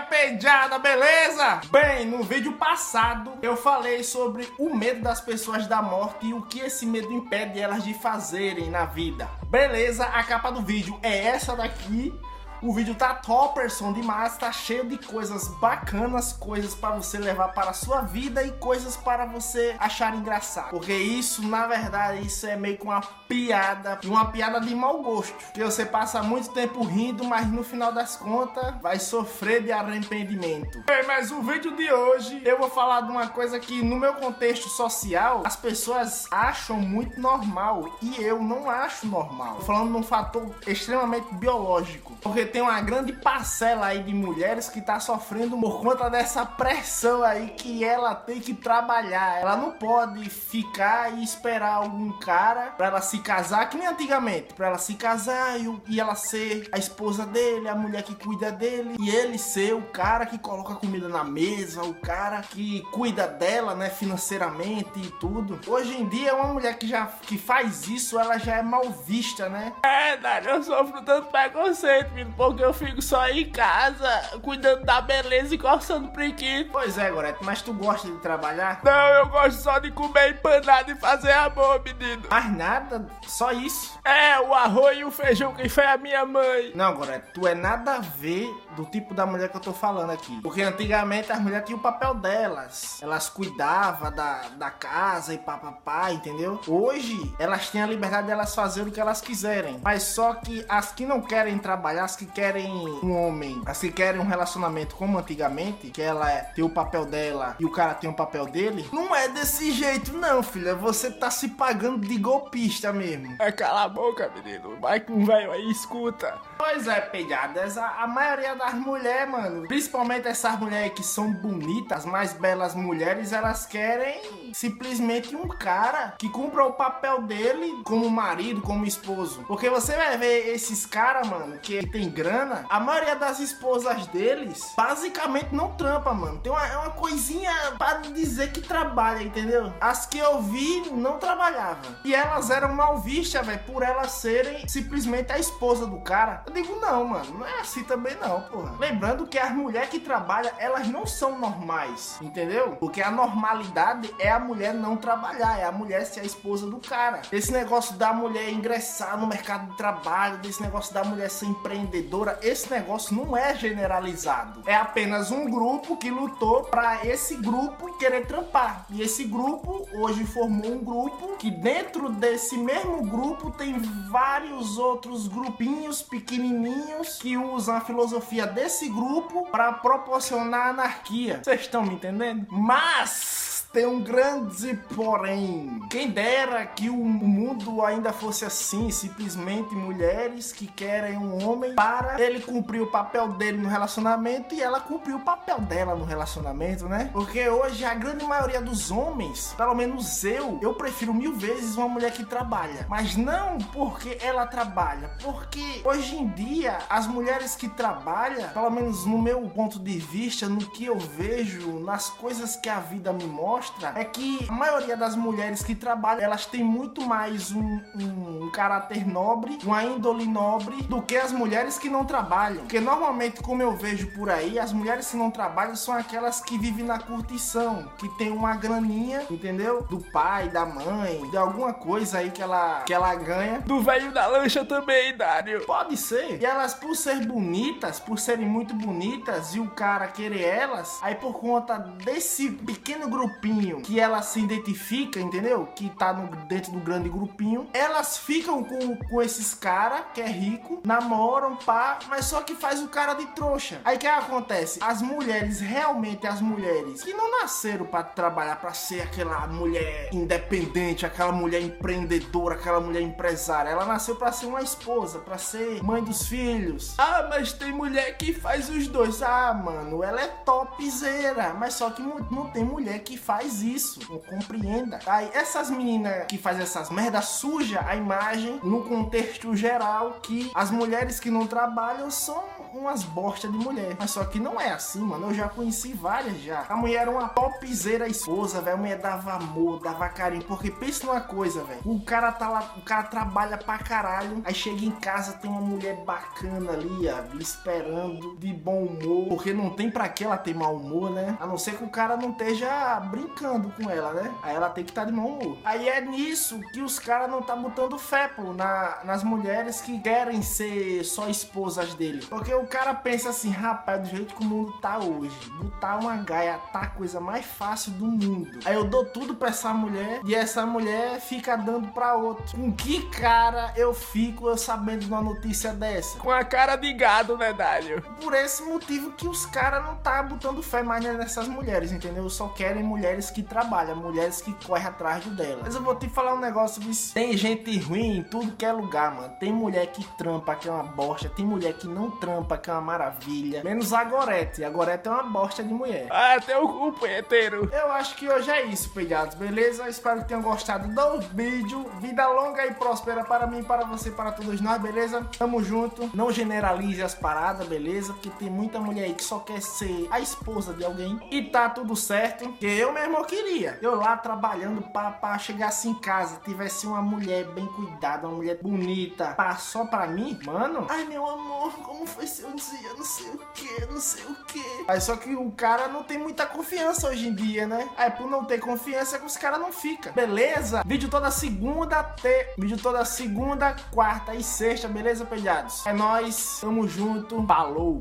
pejada, beleza? Bem, no vídeo passado eu falei sobre o medo das pessoas da morte e o que esse medo impede elas de fazerem na vida. Beleza, a capa do vídeo é essa daqui. O vídeo tá topperson demais, tá cheio de coisas bacanas, coisas para você levar para a sua vida e coisas para você achar engraçado. Porque isso, na verdade, isso é meio que uma piada, uma piada de mau gosto. Que você passa muito tempo rindo, mas no final das contas vai sofrer de arrependimento. Bem, mas o vídeo de hoje eu vou falar de uma coisa que no meu contexto social as pessoas acham muito normal e eu não acho normal. Tô falando de um fator extremamente biológico. Porque tem uma grande parcela aí de mulheres que tá sofrendo por conta dessa pressão aí que ela tem que trabalhar. Ela não pode ficar e esperar algum cara para ela se casar, que nem antigamente, para ela se casar e, ela ser a esposa dele, a mulher que cuida dele, e ele ser o cara que coloca comida na mesa, o cara que cuida dela, né, financeiramente e tudo. Hoje em dia, uma mulher que já que faz isso, ela já é mal vista, né? É, Dário, eu sofro tanto preconceito, filho, porque eu fico só em casa, cuidando da beleza e coçando priquito. Pois é, Gorete, mas tu gosta de trabalhar? Não, eu gosto só de comer empanado e fazer amor, menino. Mais nada, só isso. É, o arroz e o feijão que foi a minha mãe. Não, Gorete, tu é nada a ver do tipo da mulher que eu tô falando aqui. Porque antigamente as mulheres tinham o papel delas. Elas cuidavam da, da casa e papapá, entendeu? Hoje, elas têm a liberdade de elas fazerem o que elas quiserem. Mas só que as que não querem trabalhar, as que querem um homem, as que querem um relacionamento como antigamente, que ela é, tem o papel dela e o cara tem o papel dele, não é desse jeito, não, filha. Você tá se pagando de golpista mesmo. É, cala a boca, menino. Vai com um velho aí, escuta. Pois é, pegadas. A, a maioria das mulheres, mano, principalmente essas mulheres que são bonitas, as mais belas mulheres, elas querem simplesmente um cara que cumpra o papel dele como marido, como esposo. Porque você vai ver esses caras, mano, que tem grana, a maioria das esposas deles basicamente não trampa, mano. Tem uma, é uma coisinha para dizer que trabalha, entendeu? As que eu vi não trabalhavam. E elas eram mal vistas, velho, por elas serem simplesmente a esposa do cara. Eu digo, não, mano, não é assim também não, porra. Lembrando que as mulheres que trabalham, elas não são normais, entendeu? Porque a normalidade é a mulher não trabalhar, é a mulher ser a esposa do cara. Esse negócio da mulher ingressar no mercado de trabalho, desse negócio da mulher ser empreendedora, esse negócio não é generalizado. É apenas um grupo que lutou para esse grupo querer trampar. E esse grupo hoje formou um grupo que dentro desse mesmo grupo tem vários outros grupinhos pequenininhos que usam a filosofia desse grupo para proporcionar anarquia. Vocês estão me entendendo? Mas tem um grande porém. Quem dera que o mundo ainda fosse assim, simplesmente mulheres que querem um homem para ele cumprir o papel dele no relacionamento e ela cumprir o papel dela no relacionamento, né? Porque hoje a grande maioria dos homens, pelo menos eu, eu prefiro mil vezes uma mulher que trabalha. Mas não porque ela trabalha, porque hoje em dia as mulheres que trabalham, pelo menos no meu ponto de vista, no que eu vejo, nas coisas que a vida me mostra, mostra é que a maioria das mulheres que trabalham, elas têm muito mais um, um, um caráter nobre, uma índole nobre, do que as mulheres que não trabalham. Porque normalmente, como eu vejo por aí, as mulheres que não trabalham são aquelas que vivem na curtição, que tem uma graninha, entendeu? Do pai, da mãe, de alguma coisa aí que ela, que ela ganha. Do velho da lancha também, Dário. Pode ser. E elas, por ser bonitas, por serem muito bonitas, e o cara querer elas, aí por conta desse pequeno grupinho grupinho que ela se identifica, entendeu? Que tá no, dentro do grande grupinho. Elas ficam com, com esses caras que é rico, namoram, pá, mas só que faz o cara de trouxa. Aí o que acontece? As mulheres, realmente as mulheres que não nasceram para trabalhar, para ser aquela mulher independente, aquela mulher empreendedora, aquela mulher empresária. Ela nasceu para ser uma esposa, para ser mãe dos filhos. Ah, mas tem mulher que faz os dois. Ah, mano, ela é topzera, mas só que não tem mulher que faz faz isso, não compreenda. Aí essas meninas que fazem essas merdas suja a imagem no contexto geral que as mulheres que não trabalham são umas bosta de mulher. Mas só que não é assim, mano. Eu já conheci várias já. A mulher era uma topzera esposa, velho. A mulher dava amor, dava carinho. Porque pensa numa coisa, velho. O cara tá lá, o cara trabalha pra caralho. Aí chega em casa, tem uma mulher bacana ali, ó, esperando, de bom humor. Porque não tem pra que ela ter mau humor, né? A não ser que o cara não esteja brincando com ela, né? Aí ela tem que estar tá de mau humor. Aí é nisso que os caras não tá botando fé, pô, na, nas mulheres que querem ser só esposas dele. Porque o cara pensa assim, rapaz, do jeito que o mundo tá hoje, botar uma gaia tá a coisa mais fácil do mundo. Aí eu dou tudo pra essa mulher e essa mulher fica dando pra outro. Com que cara eu fico eu sabendo de uma notícia dessa? Com a cara de gado, né, Dálio? Por esse motivo que os caras não tá botando fé mais nessas mulheres, entendeu? Só querem mulheres que trabalham, mulheres que correm atrás dela. Mas eu vou te falar um negócio, viu? tem gente ruim em tudo que é lugar, mano. Tem mulher que trampa, que é uma bosta. Tem mulher que não trampa, que é uma maravilha. Menos a Gorete. A Gorete é uma bosta de mulher. Ah, tem o punheteiro. Eu acho que hoje é isso, pegados, beleza? Espero que tenham gostado do vídeo. Vida longa e próspera para mim, para você, para todos nós, beleza? Tamo junto. Não generalize as paradas, beleza? Porque tem muita mulher aí que só quer ser a esposa de alguém. E tá tudo certo. Que eu mesmo queria. Eu lá trabalhando para, para chegar assim em casa, tivesse uma mulher bem cuidada, uma mulher bonita, para só para mim, mano. Ai, meu amor, como foi seu dia? Não sei o que, não sei o que. Aí só que o cara não tem muita confiança hoje em dia, né? Aí por não ter confiança, que os caras não ficam. Beleza? Vídeo toda segunda, te... vídeo toda segunda, quarta e sexta, beleza, pelhados? É nós, tamo junto, falou!